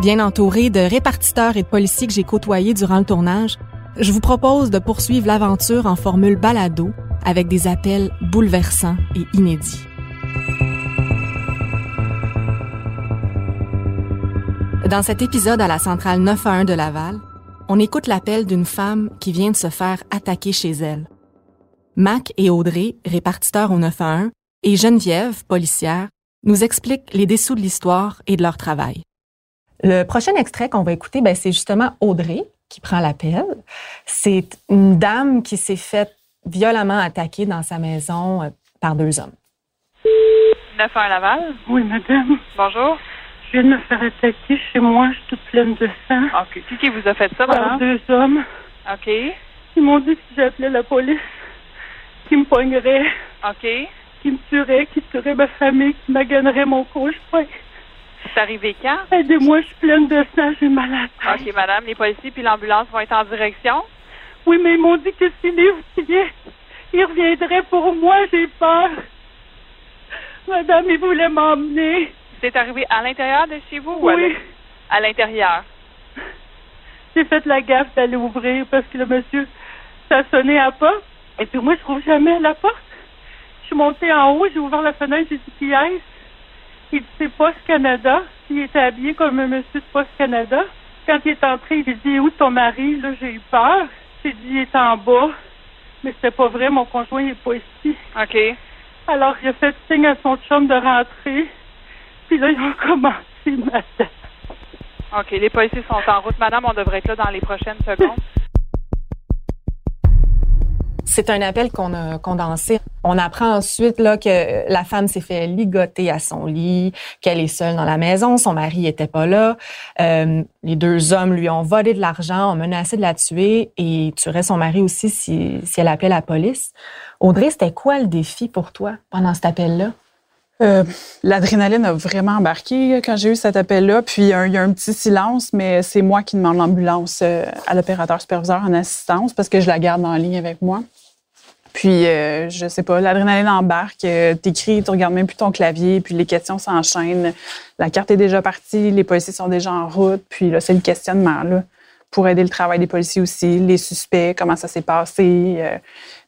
Bien entouré de répartiteurs et de policiers que j'ai côtoyés durant le tournage, je vous propose de poursuivre l'aventure en formule balado avec des appels bouleversants et inédits. Dans cet épisode à la centrale 911 de Laval, on écoute l'appel d'une femme qui vient de se faire attaquer chez elle. Mac et Audrey, répartiteurs au 911, et Geneviève, policière, nous expliquent les dessous de l'histoire et de leur travail. Le prochain extrait qu'on va écouter, ben, c'est justement Audrey qui prend l'appel. C'est une dame qui s'est faite violemment attaquer dans sa maison euh, par deux hommes. 9-1 Laval. Oui, madame. Bonjour. Je viens de me faire attaquer chez moi. Je suis toute pleine de sang. OK. Qui qui vous a fait ça, Par madame? deux hommes. OK. Ils m'ont dit que si j'appelais la police, qu'ils me pogneraient, OK. qu'ils me tueraient, qu'ils tueraient ma famille, qu'ils m'aganeraient mon conjoint. C'est arrivé quand? Aidez-moi, je suis pleine de sang, j'ai mal à la tête. OK, madame. Les policiers puis l'ambulance vont être en direction? Oui, mais ils m'ont dit que si les ouvriers, ils reviendraient pour moi, j'ai peur. Madame, ils voulaient m'emmener. C'est arrivé à l'intérieur de chez vous ou à Oui. l'ex- à l'intérieur? J'ai fait la gaffe d'aller ouvrir parce que le monsieur, ça sonnait à la porte. Et puis moi, je trouve jamais la porte. Je suis montée en haut, j'ai ouvert la fenêtre, j'ai dit qui est Il dit Poste Canada. Il était habillé comme un monsieur de Poste Canada. Quand il est entré, il a dit où ton mari? Là, j'ai eu peur. J'ai dit il est en bas. Mais c'était pas vrai, mon conjoint il est pas ici. OK. Alors il a fait signe à son chum de rentrer. Puis là, ils ont commencé ma tête. OK. Les policiers sont en route, madame. On devrait être là dans les prochaines secondes. C'est un appel qu'on a condensé. On apprend ensuite là, que la femme s'est fait ligoter à son lit, qu'elle est seule dans la maison, son mari était pas là. Euh, les deux hommes lui ont volé de l'argent, ont menacé de la tuer et tuerait son mari aussi si, si elle appelait la police. Audrey, c'était quoi le défi pour toi pendant cet appel-là? Euh, L'adrénaline a vraiment embarqué quand j'ai eu cet appel-là. Puis il y a un petit silence, mais c'est moi qui demande l'ambulance euh, à l'opérateur superviseur en assistance parce que je la garde en ligne avec moi. Puis euh, je sais pas, l'adrénaline embarque, euh, t'écris, tu regardes même plus ton clavier, puis les questions s'enchaînent. La carte est déjà partie, les policiers sont déjà en route, puis là c'est le questionnement là pour aider le travail des policiers aussi, les suspects, comment ça s'est passé.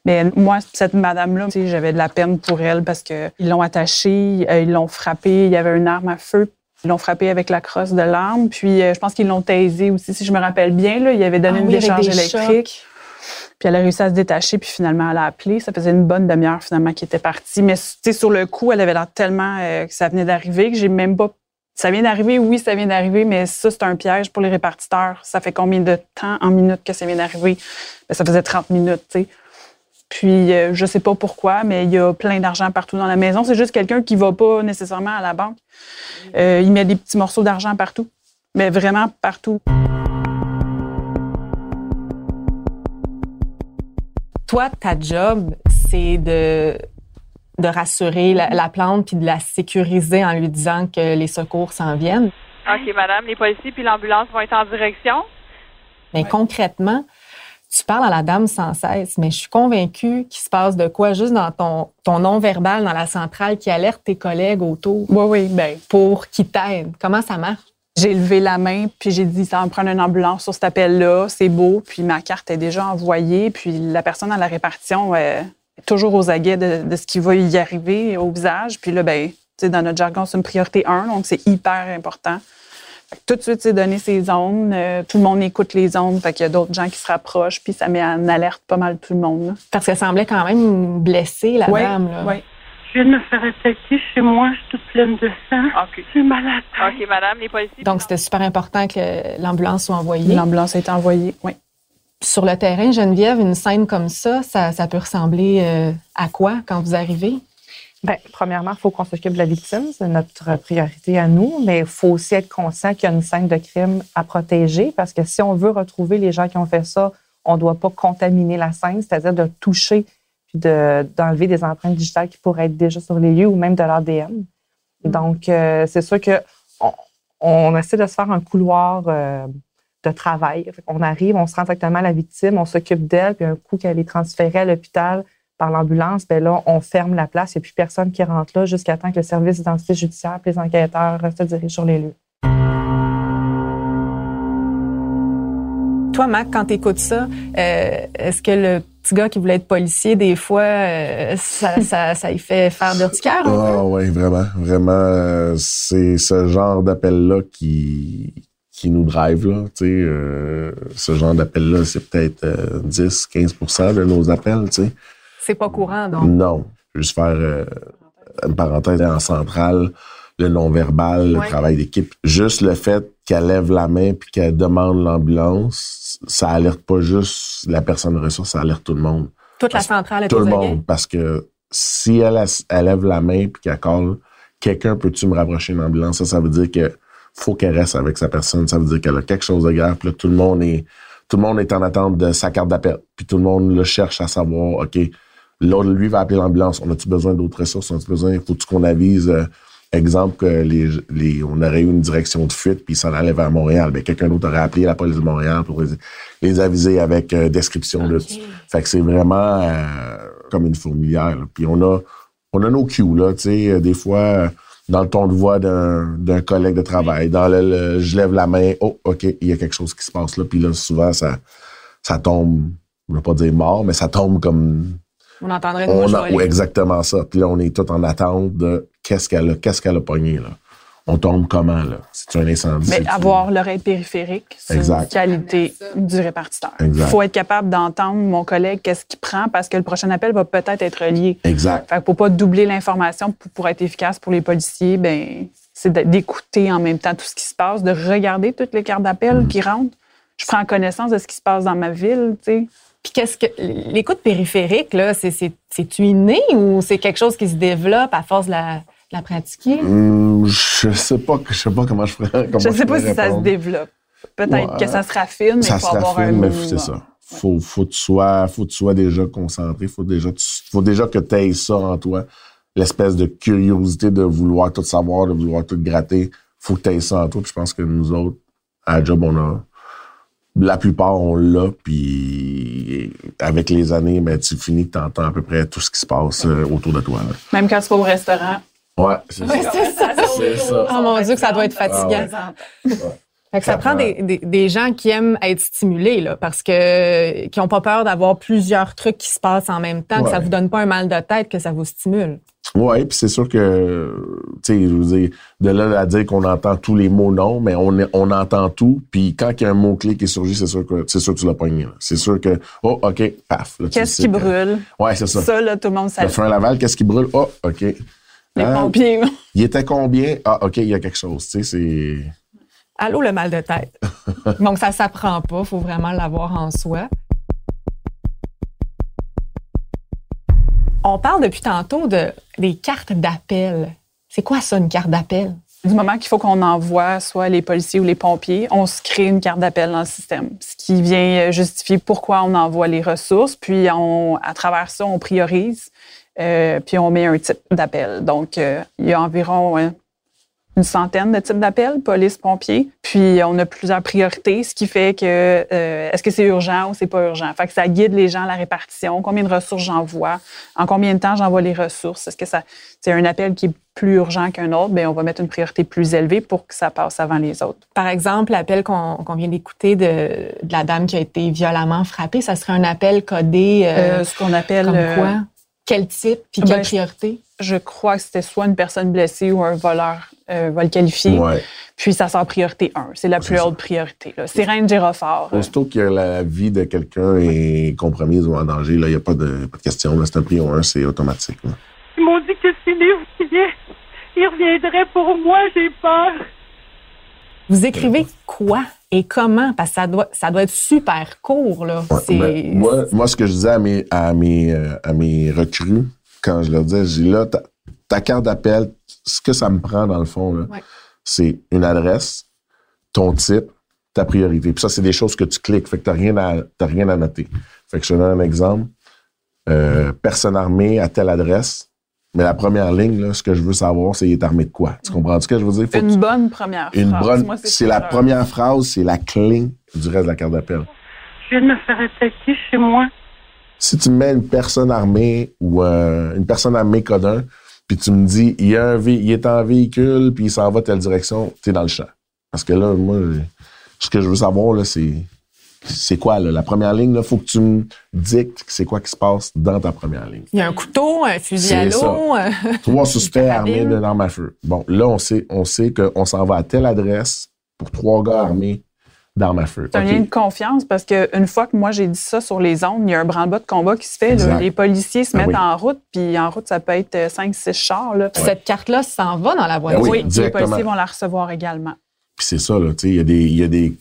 Mais moi, cette madame-là, j'avais de la peine pour elle parce que ils l'ont attachée, euh, ils l'ont frappée, il y avait une arme à feu. Ils l'ont frappée avec la crosse de l'arme. Puis euh, je pense qu'ils l'ont taisée aussi, si je me rappelle bien. Là, il avait donné Ah une oui, décharge des électrique. Puis elle a réussi à se détacher, puis finalement, elle a appelé. Ça faisait une bonne demi-heure, finalement, qu'elle était partie. Mais, tu sais, sur le coup, elle avait l'air tellement euh, que ça venait d'arriver que j'ai même pas... Ça vient d'arriver, oui, ça vient d'arriver, mais ça, c'est un piège pour les répartiteurs. Ça fait combien de temps en minutes que ça vient d'arriver? Ben, ça faisait 30 minutes, tu sais. Puis, euh, je sais pas pourquoi, mais il y a plein d'argent partout dans la maison. C'est juste quelqu'un qui va pas nécessairement à la banque. Euh, il met des petits morceaux d'argent partout. Mais vraiment partout. Toi, ta job, c'est de, de rassurer la, la plante puis de la sécuriser en lui disant que les secours s'en viennent. OK, madame. Les policiers puis l'ambulance vont être en direction. Mais concrètement, tu parles à la dame sans cesse, mais je suis convaincue qu'il se passe de quoi juste dans ton, ton non-verbal dans la centrale qui alerte tes collègues autour Oui, oui, ben, pour qu'ils t'aident. Comment ça marche? J'ai levé la main, puis j'ai dit, ça va me prendre une ambulance sur cet appel-là, c'est beau. Puis ma carte est déjà envoyée, puis la personne à la répartition euh, est toujours aux aguets de, de ce qui va y arriver au visage. Puis là, ben, tu sais, dans notre jargon, c'est une priorité 1, donc c'est hyper important. Fait que tout de suite, c'est donné ces zones. Euh, tout le monde écoute les ondes. Fait qu'il y a d'autres gens qui se rapprochent, puis ça met en alerte pas mal tout le monde. là. Parce qu'elle semblait quand même blessée, la Ouais, dame. Là. ouais. Je viens de me faire attaquer chez moi, je suis toute pleine de sang. OK. J'ai mal à la tête. OK, madame, les policiers. Donc, c'était super important que l'ambulance soit envoyée. L'ambulance a été envoyée. Oui. Sur le terrain, Geneviève, une scène comme ça, ça, ça peut ressembler euh, à quoi quand vous arrivez? Bien, premièrement, il faut qu'on s'occupe de la victime. C'est notre priorité à nous. Mais il faut aussi être conscient qu'il y a une scène de crime à protéger parce que si on veut retrouver les gens qui ont fait ça, on ne doit pas contaminer la scène, c'est-à-dire de toucher puis de- d'enlever des empreintes digitales qui pourraient être déjà sur les lieux ou même de l'ADN. Donc, euh, c'est sûr que on, essaie de se faire un couloir euh, de travail. On arrive, on se rend directement à la victime, on s'occupe d'elle, puis un coup qu'elle est transférée à l'hôpital par l'ambulance, ben là, on ferme la place. Il n'y a plus personne qui rentre là jusqu'à temps que le service d'identité judiciaire et les enquêteurs euh, se dirigent sur les lieux. Toi, Mac, quand tu écoutes ça, euh, est-ce que le petit gars qui voulait être policier, des fois, euh, ça, ça, ça y fait faire d'urticaire? un peu? Ah oui, vraiment, vraiment, euh, c'est ce genre d'appel-là qui qui nous drive là, tu sais, euh, ce genre d'appel-là, c'est peut-être euh, 10-15% de nos appels, tu sais. C'est pas courant, donc. Non, juste faire euh, une parenthèse en centrale, le non-verbal, le travail d'équipe. Juste le fait qu'elle lève la main puis qu'elle demande l'ambulance, ça alerte pas juste la personne ressource, ça alerte tout le monde. Toute la centrale est Tout le monde, parce que si elle, elle lève la main puis qu'elle colle, quelqu'un peut-tu me rapprocher d'une ambulance? Ça, ça veut dire que faut qu'elle reste avec sa personne. Ça veut dire qu'elle a quelque chose de grave. Puis là, tout le monde est, tout le monde est en attente de sa carte d'appel. Puis tout le monde le cherche à savoir, OK, l'autre, lui, va appeler l'ambulance. On a-tu besoin d'autres ressources? On a-tu besoin, faut-tu qu'on avise, euh, exemple, que les, les, on aurait eu une direction de fuite puis s'en allait vers Montréal. Ben, quelqu'un d'autre aurait appelé la police de Montréal pour les, les aviser avec euh, description de Fait que c'est vraiment euh, comme une fourmilière. là. Puis on a, on a nos cues, là, tu sais, des fois, dans le ton de voix d'un, d'un collègue de travail, dans le, le- je lève la main, oh, OK, il y a quelque chose qui se passe là. Puis là, souvent, ça, ça tombe, on va pas dire mort, mais ça tombe comme On entendrait une on a, ouais, exactement ça. Puis là, on est tout en attente de qu'est-ce qu'elle a, qu'est-ce qu'elle a pogné, là. On tombe comment, là? C'est un incendie? Mais avoir l'oreille périphérique, c'est une Exact. qualité du répartiteur. Il faut être capable d'entendre mon collègue qu'est-ce qu'il prend parce que le prochain appel va peut-être être lié. Exact. Fait que pour pas doubler l'information, pour, pour être efficace pour les policiers, ben c'est d'écouter en même temps tout ce qui se passe, de regarder toutes les cartes d'appel Mm. qui rentrent. Je prends connaissance de ce qui se passe dans ma ville, tu sais. Puis qu'est-ce que l'écoute périphérique là, c'est c'est c'est inné ou c'est quelque chose qui se développe à force de la, de la pratiquer? Hum, je sais pas, je sais pas comment je ferais. Comment Je sais pas si ça se développe. Peut-être Ouais. que ça se raffine, mais ça il faut se avoir un raffine, mais minimum. c'est ça. Faut, faut que tu sois, faut que tu sois déjà concentré. Faut déjà, tu- faut déjà que tu aies ça en toi. L'espèce de curiosité de vouloir tout savoir, de vouloir tout gratter. Faut que tu aies ça en toi. Puis je pense que nous autres, à la job, on a, la plupart, on l'a. Puis avec les années, ben, tu finis que tu entends à peu près tout ce qui se passe euh, autour de toi. là. Même quand tu vas au restaurant. Ouais, c'est ça. c'est ça. Ça. Oh mon Dieu, que ça doit être fatigant. Fait que ça Ça prend prend- des, des, des gens qui aiment être stimulés, là, parce que qui ont pas peur d'avoir plusieurs trucs qui se passent en même temps, que ça vous donne pas un mal de tête, que ça vous stimule. Oui, puis c'est sûr que, tu sais, je veux dire, de là à dire qu'on entend tous les mots non, mais on, on entend tout. Puis quand il y a un mot-clé qui est surgi, c'est sûr que c'est sûr que tu l'as pogné. C'est sûr que, oh, OK, paf. Qu'est-ce qui que- brûle? Ouais, c'est ça. Ça, là, tout le monde Le savait. frein à Laval, qu'est-ce qui brûle? Oh, OK. Les Ah, pompiers. Il était combien? Ah, OK, il y a quelque chose. Tu sais, c'est. Allô, le mal de tête. Donc, ça s'apprend pas. faut vraiment l'avoir en soi. On parle depuis tantôt de, des cartes d'appel. C'est quoi ça, une carte d'appel? Du moment qu'il faut qu'on envoie soit les policiers ou les pompiers, on se crée une carte d'appel dans le système, ce qui vient euh, justifier pourquoi on envoie les ressources. Puis, on, à travers ça, on priorise, euh, puis on met un type d'appel. Donc, euh, il y a environ une centaine de types d'appels, police, pompiers. Puis, on a plusieurs priorités, ce qui fait que euh, est-ce que c'est urgent ou c'est pas urgent? Fait que ça guide les gens à la répartition, combien de ressources j'envoie, en combien de temps j'envoie les ressources? Est-ce que ça c'est un appel qui est plus urgent qu'un autre, bien, on va mettre une priorité plus élevée pour que ça passe avant les autres. Par exemple, l'appel qu'on vient d'écouter de, de la dame qui a été violemment frappée, ça serait un appel codé euh, Euh, ce qu'on appelle comme quoi? Quel type puis quelle ben, priorité? je crois que c'était soit une personne blessée ou un voleur euh, va le qualifier. Ouais. Puis ça sort priorité 1. C'est la plus haute priorité. Sirène gyrophare. euh, Aussitôt que la vie de quelqu'un est compromise ou en danger, là, il n'y a pas de, pas de question. C'est un prio 1, c'est automatique. là. Ils m'ont dit que si lui vient, il reviendrait pour moi, j'ai peur. Vous écrivez quoi? Et comment? Parce que ça doit, ça doit être super court, là. Ouais, ben, moi, moi, ce que je disais à mes, à mes, euh, à mes recrues, quand je leur disais, je dis là, ta, ta carte d'appel, ce que ça me prend dans le fond, Ouais. c'est une adresse, ton type, ta priorité. Puis ça, c'est des choses que tu cliques, fait que t'as rien à, t'as rien à noter. Fait que je te donne un exemple. Euh, personne armée à telle adresse. Mais la première ligne, là, ce que je veux savoir, c'est il est armé de quoi? Tu comprends ce que je veux dire? Faut Une tu- bonne première une phrase. bonne, Moi, c'est la première phrase, c'est la clé du reste de la carte d'appel. Je viens de me faire attaquer chez moi. si tu me mets une personne armée ou euh, une personne armée code 1, puis tu me dis il, y a un vé- il est en véhicule puis il s'en va telle direction, t'es dans le champ. Parce que là, moi, ce que je veux savoir, là, c'est c'est quoi, là? La première ligne, là, faut que tu me dictes c'est quoi qui se passe dans ta première ligne. Il y a un couteau, un fusil à l'eau. euh, Trois suspects armés d'une arme à feu. Bon, là, on sait, on sait qu'on s'en va à telle adresse pour trois gars armés d'armes à feu. C'est un OK. lien de confiance parce qu'une fois que moi j'ai dit ça sur les ondes, il y a un branle-bas de combat qui se fait. là. Les policiers se Ben mettent oui. en route, puis en route, ça peut être 5-6 chars. Là. Cette carte-là s'en va dans la Ben voiture. oui, les directement. policiers vont la recevoir également. Puis c'est ça, là, tu sais, il y a des. Il y a des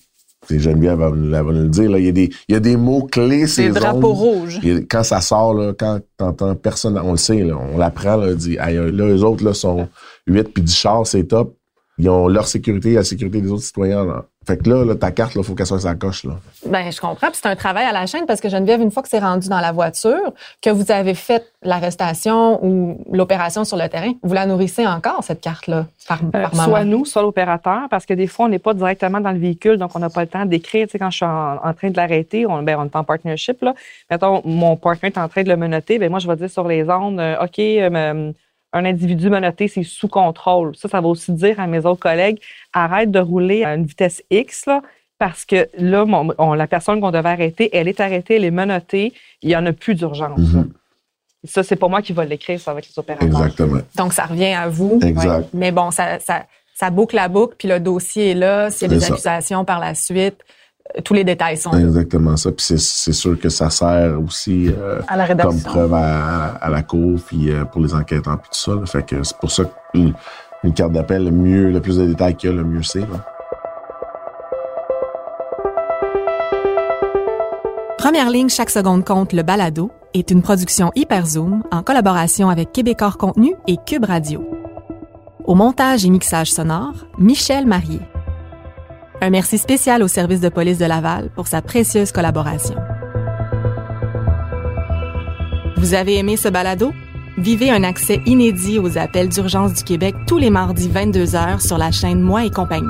Geneviève va, va nous le dire, là, il y a des, il y a des mots-clés, C'est ces le drapeau zones. rouge. Il y a- Quand ça sort, là, quand t'entends personne, on le sait, là, on l'apprend, là, dit, Aïe, là, eux autres, là, sont 8 puis 10 chars, c'est top. Ils ont leur sécurité, la sécurité des autres citoyens, là. Fait que là, là ta carte, là, faut qu'elle soit sa coche, là. Ben, je comprends. Puis c'est un travail à la chaîne parce que Geneviève, une fois que c'est rendu dans la voiture, que vous avez fait l'arrestation ou l'opération sur le terrain, vous la nourrissez encore, cette carte-là, par, Euh, par soit nous, soit l'opérateur, parce que des fois, on n'est pas directement dans le véhicule, donc on n'a pas le temps d'écrire. Tu sais, quand je suis en, en train de l'arrêter, on, ben, on est en partnership, là. Mettons, mon partner est en train de le menotter, ben, moi, je vais dire sur les ondes, euh, OK, euh, un individu menotté, c'est sous contrôle. Ça, ça va aussi dire à mes autres collègues, arrête de rouler à une vitesse X, là, parce que là, mon- on- la personne qu'on devait arrêter, elle est arrêtée, elle est menottée, il n'y en a plus d'urgence. là. Ça, c'est pas moi qui va l'écrire, ça va être les opérateurs. Exactement. Donc, ça revient à vous. Exact. Mais bon, ça, ça, ça boucle la boucle, puis le dossier est là. S'il y a des ça. accusations par la suite, tous les détails sont là. Exactement ça. Puis c'est, c'est sûr que ça sert aussi euh, À la comme preuve à, à la cour, puis euh, pour les enquêteurs, puis tout ça. là. Fait que c'est pour ça qu'une une carte d'appel, le mieux, le plus de détails qu'il y a, le mieux c'est. là. Première ligne, chaque seconde compte, le balado, est une production Hyperzoom en collaboration avec Québecor Contenu et Cube Radio. Au montage et mixage sonore, Michel Marié. Un merci spécial au service de police de Laval pour sa précieuse collaboration. Vous avez aimé ce balado? Vivez un accès inédit aux appels d'urgence du Québec tous les mardis 22h sur la chaîne Moi et compagnie.